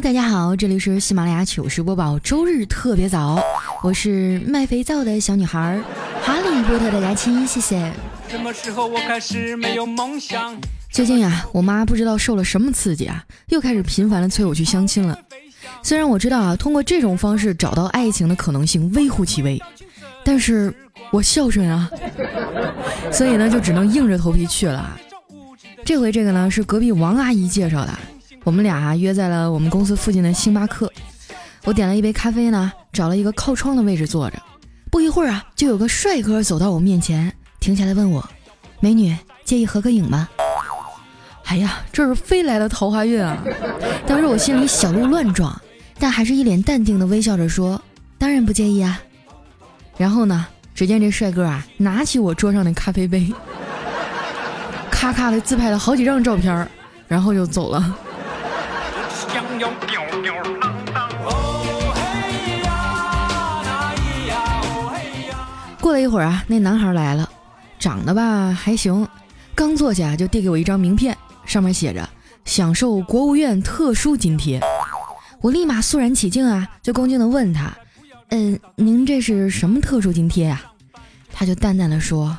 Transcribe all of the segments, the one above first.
大家好，这里是喜马拉雅糗事播报，周日特别早，我是卖肥皂的小女孩，哈利波特的牙亲，谢谢。什么时候我开始没有梦想？最近啊，我妈不知道受了什么刺激啊，又开始频繁的催我去相亲了。虽然我知道啊，通过这种方式找到爱情的可能性微乎其微，但是我孝顺啊，所以呢，就只能硬着头皮去了。这回这个呢，是隔壁王阿姨介绍的。我们俩约在了我们公司附近的星巴克，我点了一杯咖啡呢，找了一个靠窗的位置坐着。不一会儿啊，就有个帅哥走到我面前，停下来问我：“美女，介意合个影吗？”哎呀，这是飞来的桃花运啊！当时我心里小鹿乱撞，但还是一脸淡定的微笑着说：“当然不介意啊。”然后呢，只见这帅哥啊，拿起我桌上的咖啡杯，咔咔的自拍了好几张照片，然后就走了。过了一会儿啊，那男孩来了，长得吧还行，刚坐下就递给我一张名片，上面写着“享受国务院特殊津贴”。我立马肃然起敬啊，就恭敬地问他：“嗯，您这是什么特殊津贴呀？”他就淡淡的说：“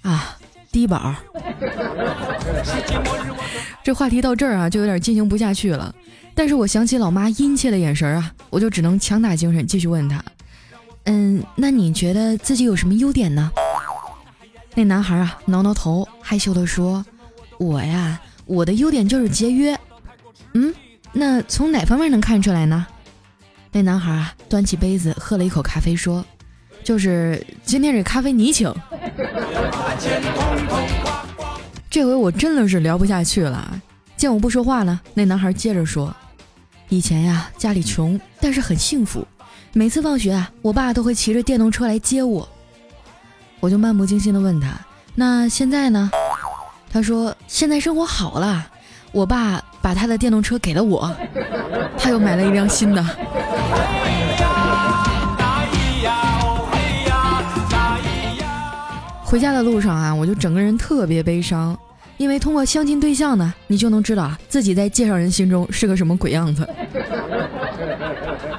啊，低保。” 这话题到这儿啊，就有点进行不下去了。但是我想起老妈殷切的眼神啊，我就只能强打精神继续问她：“嗯，那你觉得自己有什么优点呢？”那男孩啊挠挠头，害羞地说：“我呀，我的优点就是节约。”嗯，那从哪方面能看出来呢？那男孩啊端起杯子喝了一口咖啡，说：“就是今天这咖啡你请。”这回我真的是聊不下去了。见我不说话呢，那男孩接着说。以前呀，家里穷，但是很幸福。每次放学啊，我爸都会骑着电动车来接我。我就漫不经心地问他：“那现在呢？”他说：“现在生活好了，我爸把他的电动车给了我，他又买了一辆新的。”回家的路上啊，我就整个人特别悲伤。因为通过相亲对象呢，你就能知道自己在介绍人心中是个什么鬼样子。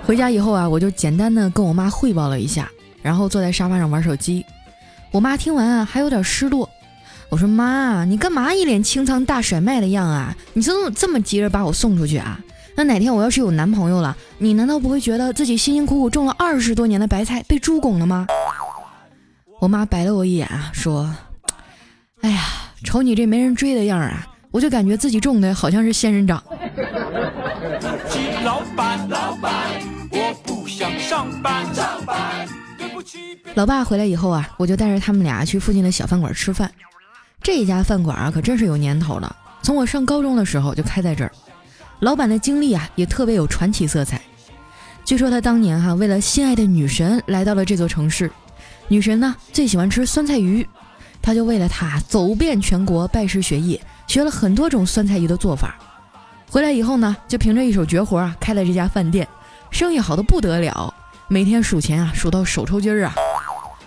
回家以后啊，我就简单的跟我妈汇报了一下，然后坐在沙发上玩手机。我妈听完啊，还有点失落。我说妈，你干嘛一脸清仓大甩卖的样啊？你怎么这么急着把我送出去啊？那哪天我要是有男朋友了，你难道不会觉得自己辛辛苦苦种了二十多年的白菜被猪拱了吗？我妈白了我一眼啊，说：“哎呀。”瞅你这没人追的样儿啊，我就感觉自己种的好像是仙人掌。老老爸回来以后啊，我就带着他们俩去附近的小饭馆吃饭。这家饭馆啊，可真是有年头了，从我上高中的时候就开在这儿。老板的经历啊，也特别有传奇色彩。据说他当年哈，为了心爱的女神来到了这座城市，女神呢最喜欢吃酸菜鱼。他就为了她走遍全国拜师学艺，学了很多种酸菜鱼的做法。回来以后呢，就凭着一手绝活啊，开了这家饭店，生意好的不得了，每天数钱啊，数到手抽筋儿啊。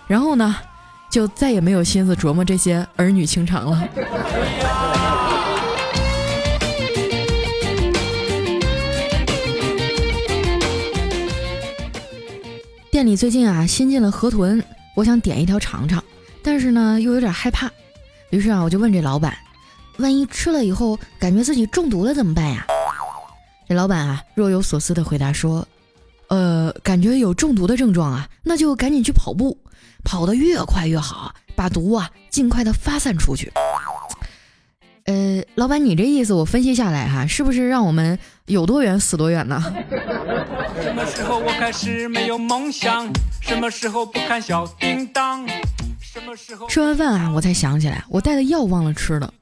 然后呢，就再也没有心思琢磨这些儿女情长了。店里最近啊，新进了河豚，我想点一条尝尝。但是呢，又有点害怕，于是啊，我就问这老板：“万一吃了以后感觉自己中毒了怎么办呀？”这老板啊，若有所思的回答说：“呃，感觉有中毒的症状啊，那就赶紧去跑步，跑得越快越好，把毒啊尽快的发散出去。”呃，老板，你这意思我分析下来哈，是不是让我们有多远死多远呢？什么时候我开始没有梦想？什么时候不看小叮当？什么时候吃完饭啊，我才想起来，我带的药忘了吃了。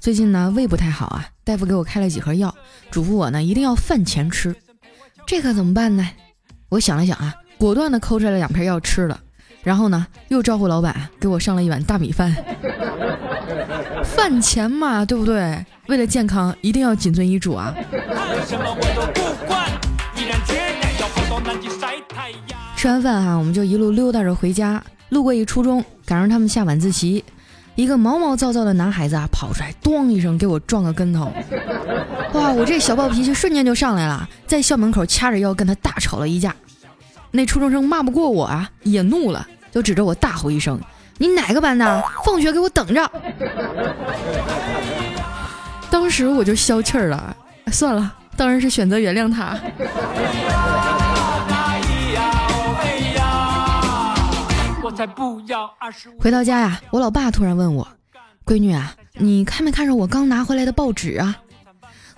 最近呢，胃不太好啊，大夫给我开了几盒药，嘱咐我呢一定要饭前吃。这可怎么办呢？我想了想啊，果断的抠出来两片药吃了，然后呢，又招呼老板给我上了一碗大米饭。饭前嘛，对不对？为了健康，一定要谨遵医嘱啊。吃完饭哈，我们就一路溜达着回家。路过一初中，赶上他们下晚自习，一个毛毛躁躁的男孩子啊跑出来，咣一声给我撞个跟头，哇！我这小暴脾气瞬间就上来了，在校门口掐着腰跟他大吵了一架。那初中生骂不过我啊，也怒了，就指着我大吼一声：“你哪个班的？放学给我等着！”当时我就消气儿了，算了，当然是选择原谅他。回到家呀，我老爸突然问我：“闺女啊，你看没看着我刚拿回来的报纸啊？”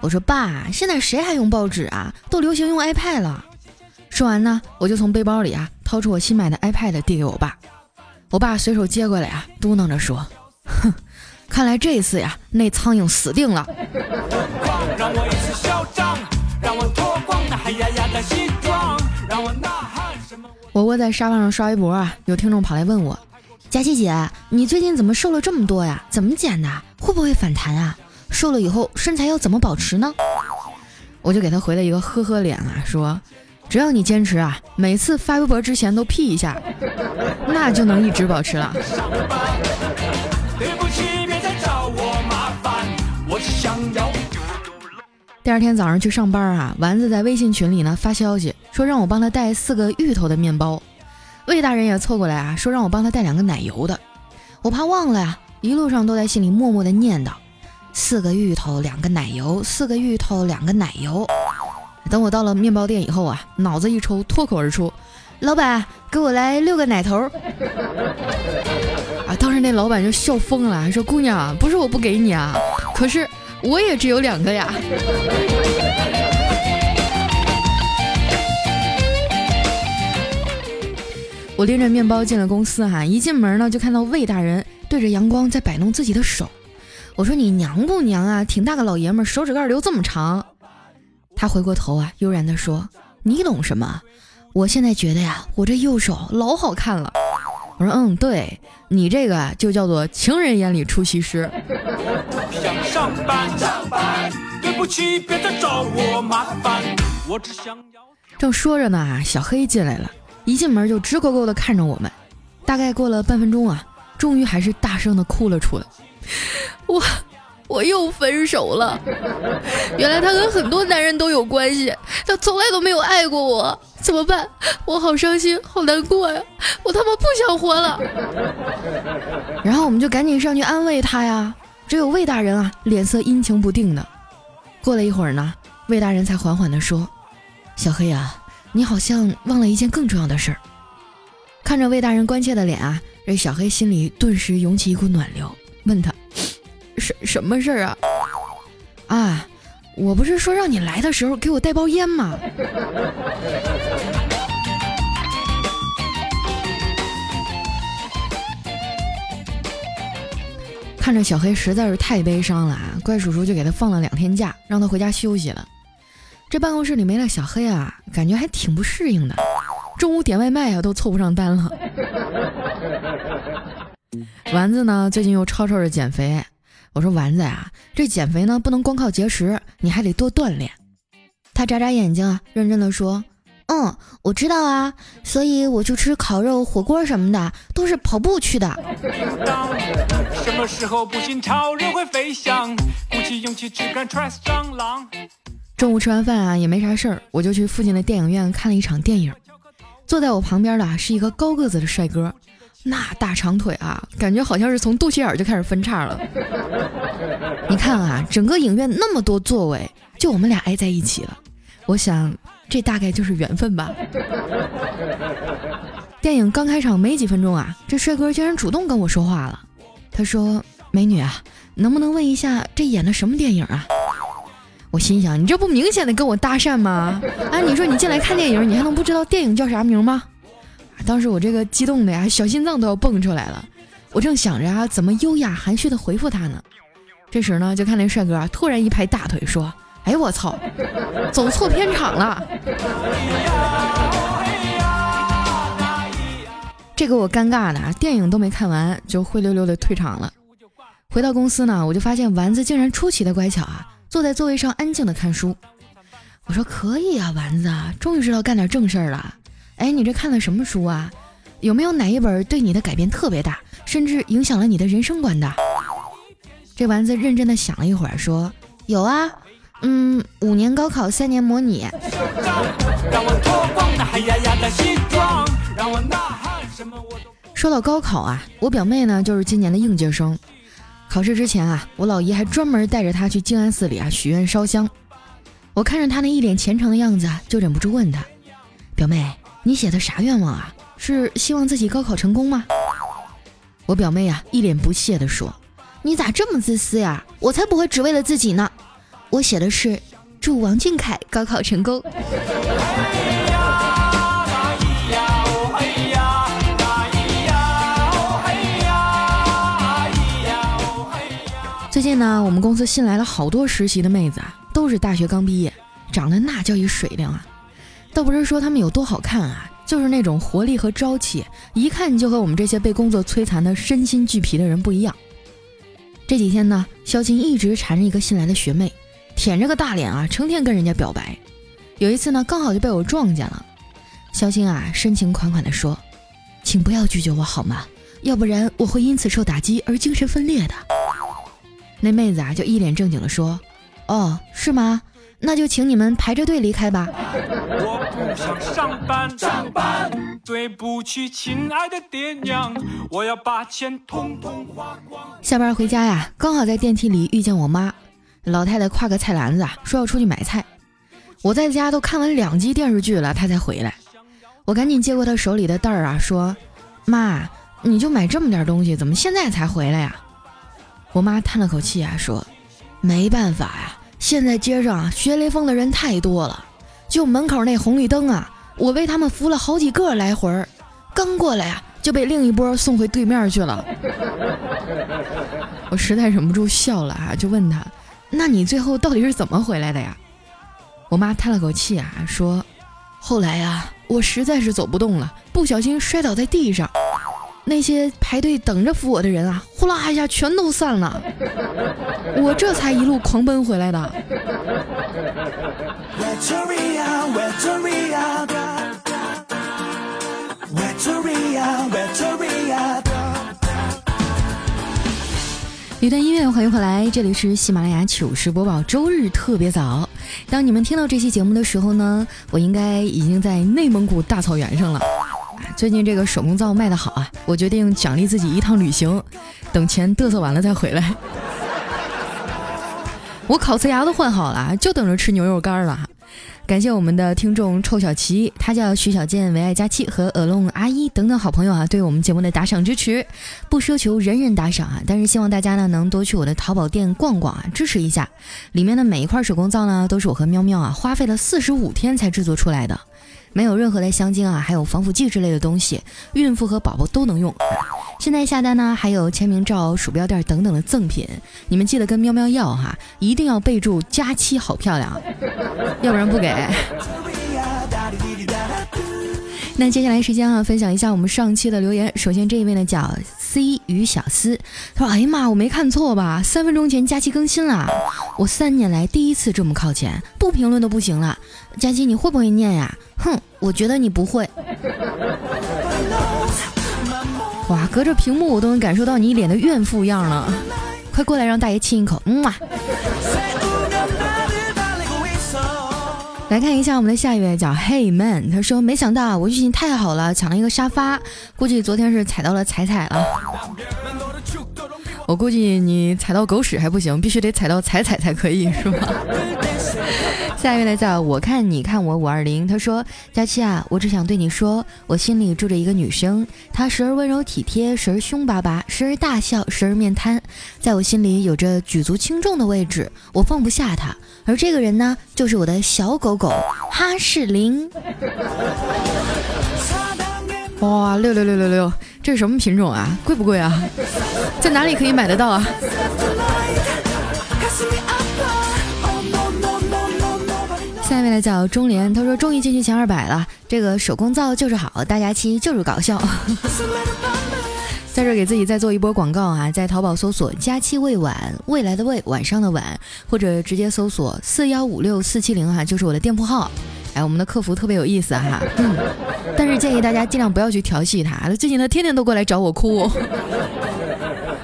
我说：“爸，现在谁还用报纸啊？都流行用 iPad 了。”说完呢，我就从背包里啊掏出我新买的 iPad 递给我爸。我爸随手接过来啊，嘟囔着说：“哼，看来这次呀，那苍蝇死定了。”我我窝在沙发上刷微博啊，有听众跑来问我：“佳琪姐，你最近怎么瘦了这么多呀？怎么减的？会不会反弹啊？瘦了以后身材要怎么保持呢？”我就给他回了一个呵呵脸啊，说：“只要你坚持啊，每次发微博之前都 P 一下，那就能一直保持了。”对不起，别再找我麻烦，我是想要第二天早上去上班啊，丸子在微信群里呢发消息说让我帮他带四个芋头的面包，魏大人也凑过来啊说让我帮他带两个奶油的，我怕忘了呀，一路上都在心里默默的念叨：四个芋头，两个奶油，四个芋头，两个奶油。等我到了面包店以后啊，脑子一抽，脱口而出：老板，给我来六个奶头。啊，当时那老板就笑疯了，说姑娘，不是我不给你啊，可是。我也只有两个呀。我拎着面包进了公司哈，一进门呢就看到魏大人对着阳光在摆弄自己的手。我说你娘不娘啊？挺大个老爷们，手指盖留这么长。他回过头啊，悠然地说：“你懂什么？我现在觉得呀，我这右手老好看了。”我说嗯，对你这个就叫做情人眼里出西施。想上班，上班，对不起，别再找我麻烦。我只想要。正说着呢，小黑进来了，一进门就直勾勾的看着我们。大概过了半分钟啊，终于还是大声的哭了出来。我。我又分手了，原来他跟很多男人都有关系，他从来都没有爱过我，怎么办？我好伤心，好难过呀！我他妈不想活了。然后我们就赶紧上去安慰他呀，只有魏大人啊，脸色阴晴不定的。过了一会儿呢，魏大人才缓缓地说：“小黑啊，你好像忘了一件更重要的事儿。”看着魏大人关切的脸啊，这小黑心里顿时涌起一股暖流，问他。什什么事儿啊？啊，我不是说让你来的时候给我带包烟吗？看着小黑实在是太悲伤了啊，怪叔叔就给他放了两天假，让他回家休息了。这办公室里没了小黑啊，感觉还挺不适应的。中午点外卖啊，都凑不上单了。丸子呢，最近又吵吵着减肥。我说丸子呀，这减肥呢不能光靠节食，你还得多锻炼。他眨眨眼睛啊，认真的说：“嗯，我知道啊，所以我去吃烤肉、火锅什么的，都是跑步去的。”当。什么时候不信超人会飞翔，鼓起勇气只看穿桑狼中午吃完饭啊，也没啥事儿，我就去附近的电影院看了一场电影。坐在我旁边的是一个高个子的帅哥。那大长腿啊，感觉好像是从肚脐眼就开始分叉了。你看啊，整个影院那么多座位，就我们俩挨在一起了。我想，这大概就是缘分吧。电影刚开场没几分钟啊，这帅哥竟然主动跟我说话了。他说：“美女啊，能不能问一下这演的什么电影啊？”我心想，你这不明显的跟我搭讪吗？啊，你说你进来看电影，你还能不知道电影叫啥名吗？当时我这个激动的呀，小心脏都要蹦出来了。我正想着啊，怎么优雅含蓄的回复他呢？这时呢，就看那帅哥啊，突然一拍大腿说：“哎我操，走错片场了！”这给我尴尬的，电影都没看完就灰溜溜的退场了。回到公司呢，我就发现丸子竟然出奇的乖巧啊，坐在座位上安静的看书。我说：“可以啊，丸子，终于知道干点正事儿了。”哎，你这看了什么书啊？有没有哪一本对你的改变特别大，甚至影响了你的人生观的？这丸子认真的想了一会儿，说：“有啊，嗯，五年高考，三年模拟。说到高考啊，我表妹呢就是今年的应届生。考试之前啊，我老姨还专门带着她去静安寺里啊许愿烧香。我看着她那一脸虔诚的样子，就忍不住问她：“表妹，你写的啥愿望啊？是希望自己高考成功吗？”我表妹啊一脸不屑地说：“你咋这么自私呀？我才不会只为了自己呢！我写的是祝王俊凯高考成功。”最近呢，我们公司新来了好多实习的妹子啊，都是大学刚毕业，长得那叫一水灵啊。倒不是说她们有多好看啊，就是那种活力和朝气，一看就和我们这些被工作摧残的身心俱疲的人不一样。这几天呢，肖青一直缠着一个新来的学妹，舔着个大脸啊，成天跟人家表白。有一次呢，刚好就被我撞见了。肖青啊，深情款款地说：“请不要拒绝我好吗？要不然我会因此受打击而精神分裂的。”那妹子啊，就一脸正经的说：“哦，是吗？那就请你们排着队离开吧。”我不想上班，上班。对不起，亲爱的爹娘，我要把钱统统花光。下班回家呀，刚好在电梯里遇见我妈，老太太挎个菜篮子啊，说要出去买菜。我在家都看完两集电视剧了，她才回来。我赶紧接过她手里的袋儿啊，说：“妈，你就买这么点东西，怎么现在才回来呀？”我妈叹了口气啊，说：“没办法呀，现在街上啊学雷锋的人太多了，就门口那红绿灯啊，我为他们扶了好几个来回儿，刚过来啊就被另一波送回对面去了。”我实在忍不住笑了啊，就问他：“那你最后到底是怎么回来的呀？”我妈叹了口气啊，说：“后来呀，我实在是走不动了，不小心摔倒在地上。”那些排队等着扶我的人啊，呼啦一下全都散了，我这才一路狂奔回来的。一段音乐，欢迎回来，这里是喜马拉雅糗事播报，周日特别早。当你们听到这期节目的时候呢，我应该已经在内蒙古大草原上了。最近这个手工皂卖的好啊，我决定奖励自己一趟旅行，等钱嘚瑟完了再回来。我烤瓷牙都换好了，就等着吃牛肉干了。感谢我们的听众臭小琪，他叫徐小健、唯爱佳期和耳聋阿姨等等好朋友啊，对我们节目的打赏支持，不奢求人人打赏啊，但是希望大家呢能多去我的淘宝店逛逛啊，支持一下。里面的每一块手工皂呢，都是我和喵喵啊花费了四十五天才制作出来的。没有任何的香精啊，还有防腐剂之类的东西，孕妇和宝宝都能用。现在下单呢，还有签名照、鼠标垫等等的赠品，你们记得跟喵喵要哈，一定要备注“佳期好漂亮”，要不然不给。那接下来时间啊，分享一下我们上期的留言。首先这一位呢叫 C 与小思，他说：“哎呀妈，我没看错吧？三分钟前佳期更新了，我三年来第一次这么靠前，不评论都不行了。佳期你会不会念呀？哼，我觉得你不会。哇，隔着屏幕我都能感受到你一脸的怨妇样了，快过来让大爷亲一口，嗯嘛。”来看一下我们的下一位叫 Hey Man，他说没想到我运气太好了，抢了一个沙发，估计昨天是踩到了踩踩了。我估计你踩到狗屎还不行，必须得踩到踩踩才可以，是吧？下一位呢，叫我看你看我五二零，他说：佳期啊，我只想对你说，我心里住着一个女生，她时而温柔体贴，时而凶巴巴，时而大笑，时而面瘫，在我心里有着举足轻重的位置，我放不下她。而这个人呢，就是我的小狗狗哈士林。哇，六六六六六，这是什么品种啊？贵不贵啊？在哪里可以买得到啊？下面来叫中联，他说终于进去前二百了，这个手工皂就是好，大家期就是搞笑。在这给自己再做一波广告啊，在淘宝搜索“佳期未晚”，未来的未，晚上的晚，或者直接搜索四幺五六四七零哈，就是我的店铺号。哎，我们的客服特别有意思哈，嗯，但是建议大家尽量不要去调戏他，最近他天天都过来找我哭，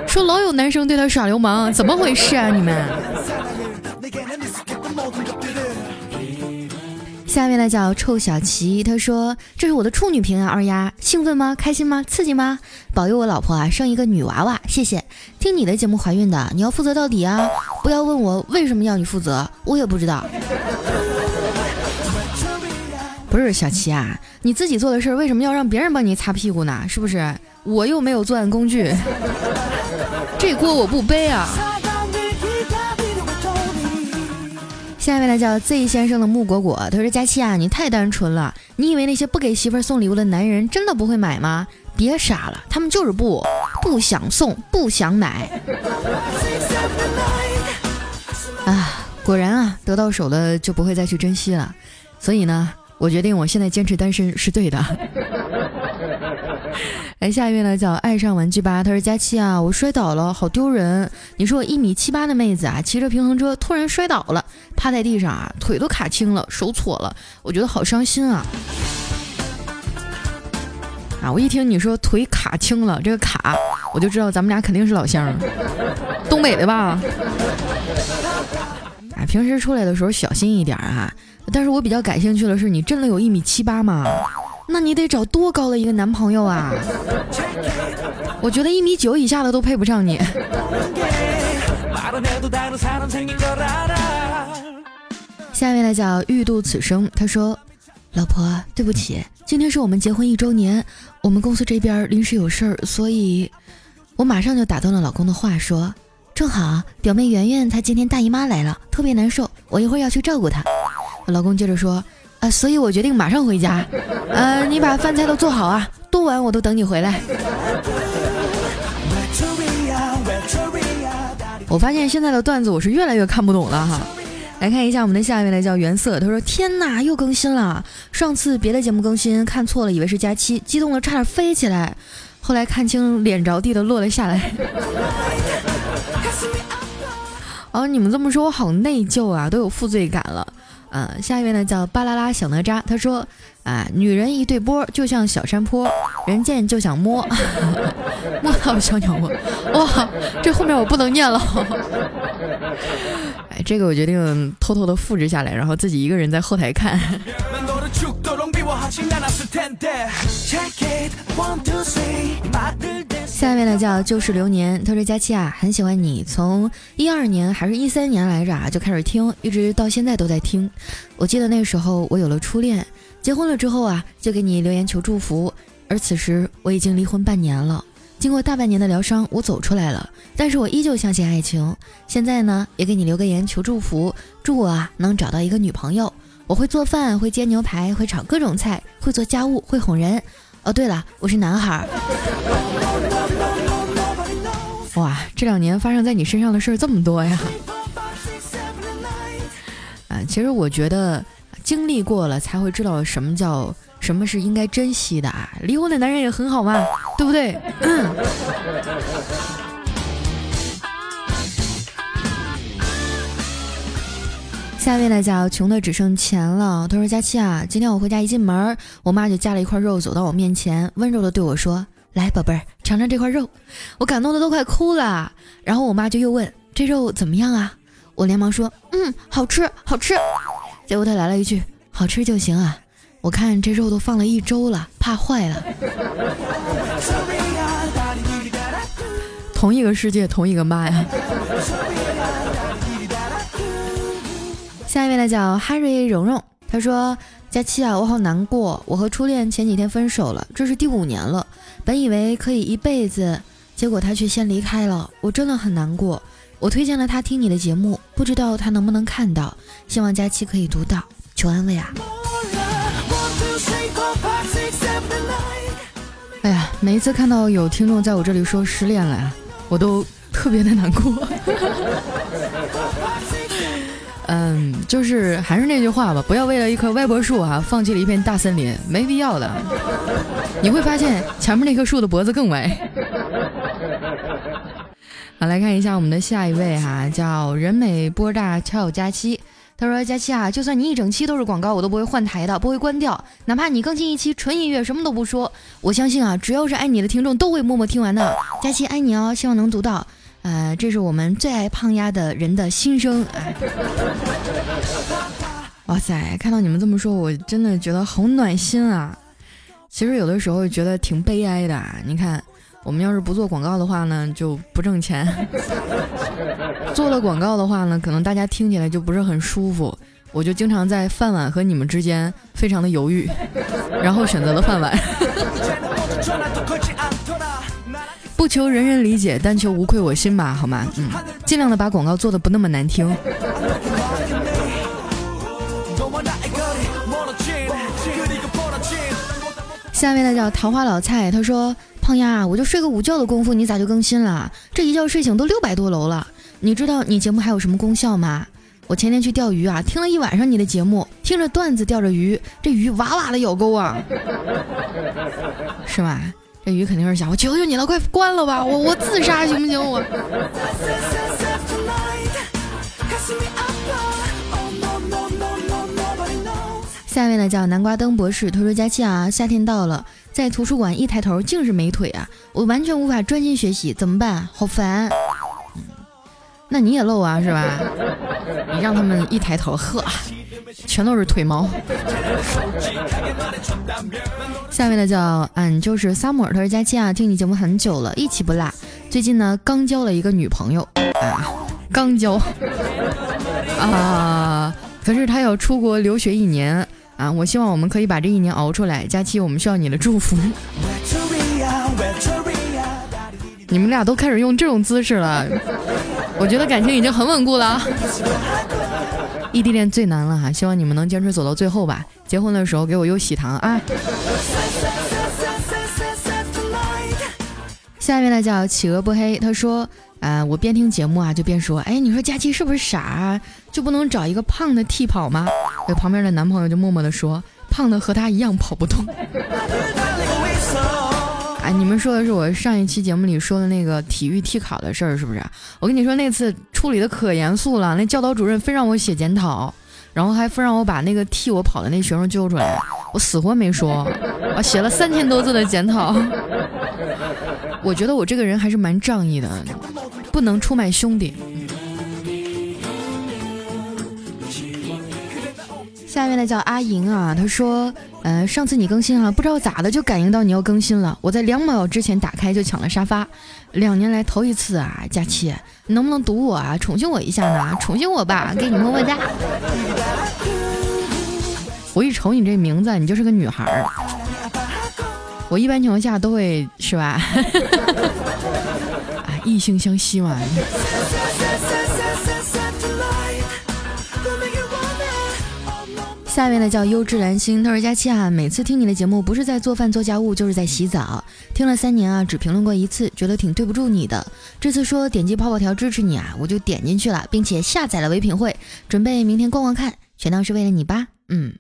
说老有男生对他耍流氓，怎么回事啊你们？下面呢叫臭小琪，他说：“这是我的处女屏啊，二丫，兴奋吗？开心吗？刺激吗？保佑我老婆啊生一个女娃娃，谢谢。听你的节目怀孕的，你要负责到底啊！不要问我为什么要你负责，我也不知道。不是小琪啊，你自己做的事儿为什么要让别人帮你擦屁股呢？是不是？我又没有作案工具，这锅我不背啊。”下面呢叫 Z 先生的木果果，他说：“佳期啊，你太单纯了，你以为那些不给媳妇儿送礼物的男人真的不会买吗？别傻了，他们就是不不想送，不想买。”啊，果然啊，得到手了就不会再去珍惜了，所以呢，我决定我现在坚持单身是对的。来，下一位呢叫爱上玩具吧。他说：“佳期啊，我摔倒了，好丢人。你说我一米七八的妹子啊，骑着平衡车突然摔倒了，趴在地上啊，腿都卡青了，手搓了，我觉得好伤心啊。啊，我一听你说腿卡青了，这个卡，我就知道咱们俩肯定是老乡，东北的吧？啊，平时出来的时候小心一点啊。但是我比较感兴趣的是，你真的有一米七八吗？”那你得找多高的一个男朋友啊！我觉得一米九以下的都配不上你。下面来讲欲度此生，他说：“老婆，对不起，今天是我们结婚一周年，我们公司这边临时有事儿，所以我马上就打断了老公的话，说：正好表妹圆圆她今天大姨妈来了，特别难受，我一会儿要去照顾她。我老公接着说。”啊，所以我决定马上回家。呃，你把饭菜都做好啊，多晚我都等你回来。我发现现在的段子我是越来越看不懂了哈。来看一下我们的下一位呢，叫原色。他说：“天哪，又更新了！上次别的节目更新看错了，以为是佳期，激动的差点飞起来。后来看清，脸着地的落了下来。哦，你们这么说，我好内疚啊，都有负罪感了。”嗯，下一位呢叫巴啦啦小哪吒，他说啊，女人一对波就像小山坡，人见就想摸，摸到小鸟窝，哇，这后面我不能念了，哎，这个我决定偷偷的复制下来，然后自己一个人在后台看。下面呢叫旧事流年，他说佳期啊，很喜欢你，从一二年还是一三年来着啊就开始听，一直到现在都在听。我记得那时候我有了初恋，结婚了之后啊就给你留言求祝福，而此时我已经离婚半年了，经过大半年的疗伤，我走出来了，但是我依旧相信爱情。现在呢也给你留个言求祝福，祝我啊能找到一个女朋友。我会做饭，会煎牛排，会炒各种菜，会做家务，会哄人。哦，对了，我是男孩。哇，这两年发生在你身上的事儿这么多呀！啊，其实我觉得经历过了才会知道什么叫什么是应该珍惜的啊。离婚的男人也很好嘛，对不对？嗯。下面呢叫穷的只剩钱了。他说：“佳期啊，今天我回家一进门，我妈就夹了一块肉走到我面前，温柔的对我说：‘来，宝贝儿，尝尝这块肉。’我感动的都快哭了。然后我妈就又问：‘这肉怎么样啊？’我连忙说：‘嗯，好吃，好吃。’结果她来了一句：‘好吃就行啊。’我看这肉都放了一周了，怕坏了。同一个世界，同一个妈呀。”下一位呢叫哈瑞蓉蓉，他说：“佳期啊，我好难过，我和初恋前几天分手了，这是第五年了。本以为可以一辈子，结果他却先离开了，我真的很难过。我推荐了他听你的节目，不知道他能不能看到，希望佳期可以读到，求安慰啊！”哎呀，每一次看到有听众在我这里说失恋了呀，我都特别的难过。嗯，就是还是那句话吧，不要为了一棵歪脖树啊，放弃了一片大森林，没必要的。你会发现前面那棵树的脖子更歪。好，来看一下我们的下一位哈，叫人美波大俏佳期。他说：“佳期啊，就算你一整期都是广告，我都不会换台的，不会关掉。哪怕你更新一期纯音乐，什么都不说，我相信啊，只要是爱你的听众都会默默听完的。佳期爱你哦，希望能读到。呃，这是我们最爱胖丫的人的心声啊。哇塞，看到你们这么说，我真的觉得好暖心啊！其实有的时候觉得挺悲哀的。你看，我们要是不做广告的话呢，就不挣钱；做了广告的话呢，可能大家听起来就不是很舒服。我就经常在饭碗和你们之间非常的犹豫，然后选择了饭碗。求人人理解，但求无愧我心吧，好吗？嗯，尽量的把广告做的不那么难听。下面的叫桃花老蔡，他说：“胖丫，我就睡个午觉的功夫，你咋就更新了？这一觉睡醒都六百多楼了。你知道你节目还有什么功效吗？我前天去钓鱼啊，听了一晚上你的节目，听着段子钓着鱼，这鱼哇哇的咬钩啊，是吧？”这鱼肯定是想我求求你了，快关了吧，我我自杀行不行？我。下面呢叫南瓜灯博士，他说佳期啊，夏天到了，在图书馆一抬头竟是美腿啊，我完全无法专心学习，怎么办？好烦。那你也漏啊，是吧？你让他们一抬头，呵。全都是腿毛。下面的叫俺就是萨姆尔，他说佳期啊，听你节目很久了，一起不落。最近呢，刚交了一个女朋友啊，刚交啊，可是他要出国留学一年啊，我希望我们可以把这一年熬出来。佳期，我们需要你的祝福。你们俩都开始用这种姿势了，我觉得感情已经很稳固了。异地恋最难了哈，希望你们能坚持走到最后吧。结婚的时候给我邮喜糖啊。下面呢叫企鹅不黑，他说啊，我边听节目啊就边说，哎，你说佳期是不是傻啊，就不能找一个胖的替跑吗？我旁边的男朋友就默默的说，胖的和他一样跑不动。你们说的是我上一期节目里说的那个体育替考的事儿，是不是？我跟你说那次处理的可严肃了，那教导主任非让我写检讨，然后还非让我把那个替我跑的那学生揪出来，我死活没说，我写了三千多字的检讨。我觉得我这个人还是蛮仗义的，不能出卖兄弟。下面的叫阿莹啊，他说，呃，上次你更新了，不知道咋的就感应到你要更新了，我在两秒之前打开就抢了沙发，两年来头一次啊，佳期，能不能读我啊，宠幸我一下呢？宠幸我吧，给你么么哒。我一瞅你这名字，你就是个女孩儿，我一般情况下都会是吧？啊，异性相吸嘛。下面的叫优质蓝星，他说佳期啊，每次听你的节目，不是在做饭做家务，就是在洗澡。听了三年啊，只评论过一次，觉得挺对不住你的。这次说点击泡泡条支持你啊，我就点进去了，并且下载了唯品会，准备明天逛逛看，全当是为了你吧。嗯。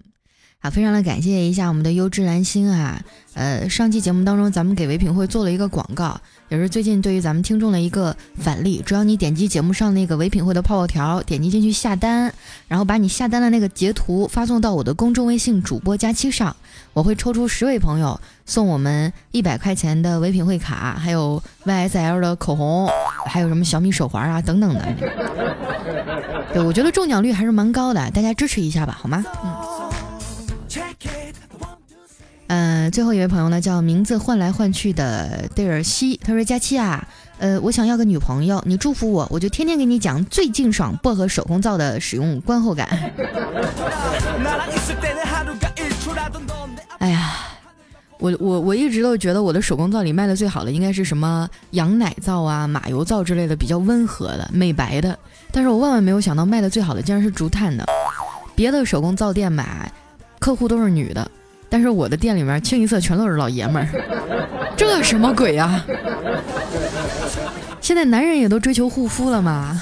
啊，非常的感谢一下我们的优质蓝星啊，呃，上期节目当中咱们给唯品会做了一个广告，也是最近对于咱们听众的一个返利。只要你点击节目上那个唯品会的泡泡条，点击进去下单，然后把你下单的那个截图发送到我的公众微信主播佳期上，我会抽出十位朋友送我们一百块钱的唯品会卡，还有 YSL 的口红，还有什么小米手环啊等等的。对，我觉得中奖率还是蛮高的，大家支持一下吧，好吗？嗯。嗯，最后一位朋友呢，叫名字换来换去的戴尔西，他说：“佳期啊，呃，我想要个女朋友，你祝福我，我就天天给你讲最劲爽薄荷手工皂的使用观后感。”哎呀，我我我一直都觉得我的手工皂里卖的最好的应该是什么羊奶皂啊、马油皂之类的比较温和的美白的，但是我万万没有想到卖的最好的竟然是竹炭的。别的手工皂店买，客户都是女的。但是我的店里面清一色全都是老爷们儿，这什么鬼呀？现在男人也都追求护肤了吗？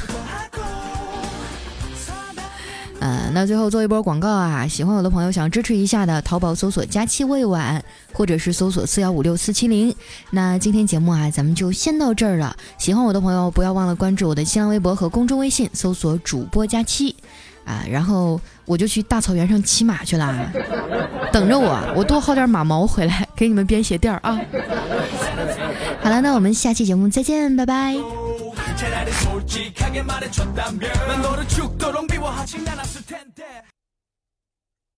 嗯，那最后做一波广告啊！喜欢我的朋友想支持一下的，淘宝搜索“佳期未晚”或者是搜索“四幺五六四七零”。那今天节目啊，咱们就先到这儿了。喜欢我的朋友不要忘了关注我的新浪微博和公众微信，搜索“主播佳期”。啊，然后我就去大草原上骑马去了，等着我，我多薅点马毛回来给你们编鞋垫儿啊。好了，那我们下期节目再见，拜拜。 차라리 솔직하게 말해줬다면 난 너를 죽도록 미워하진 않았을 텐데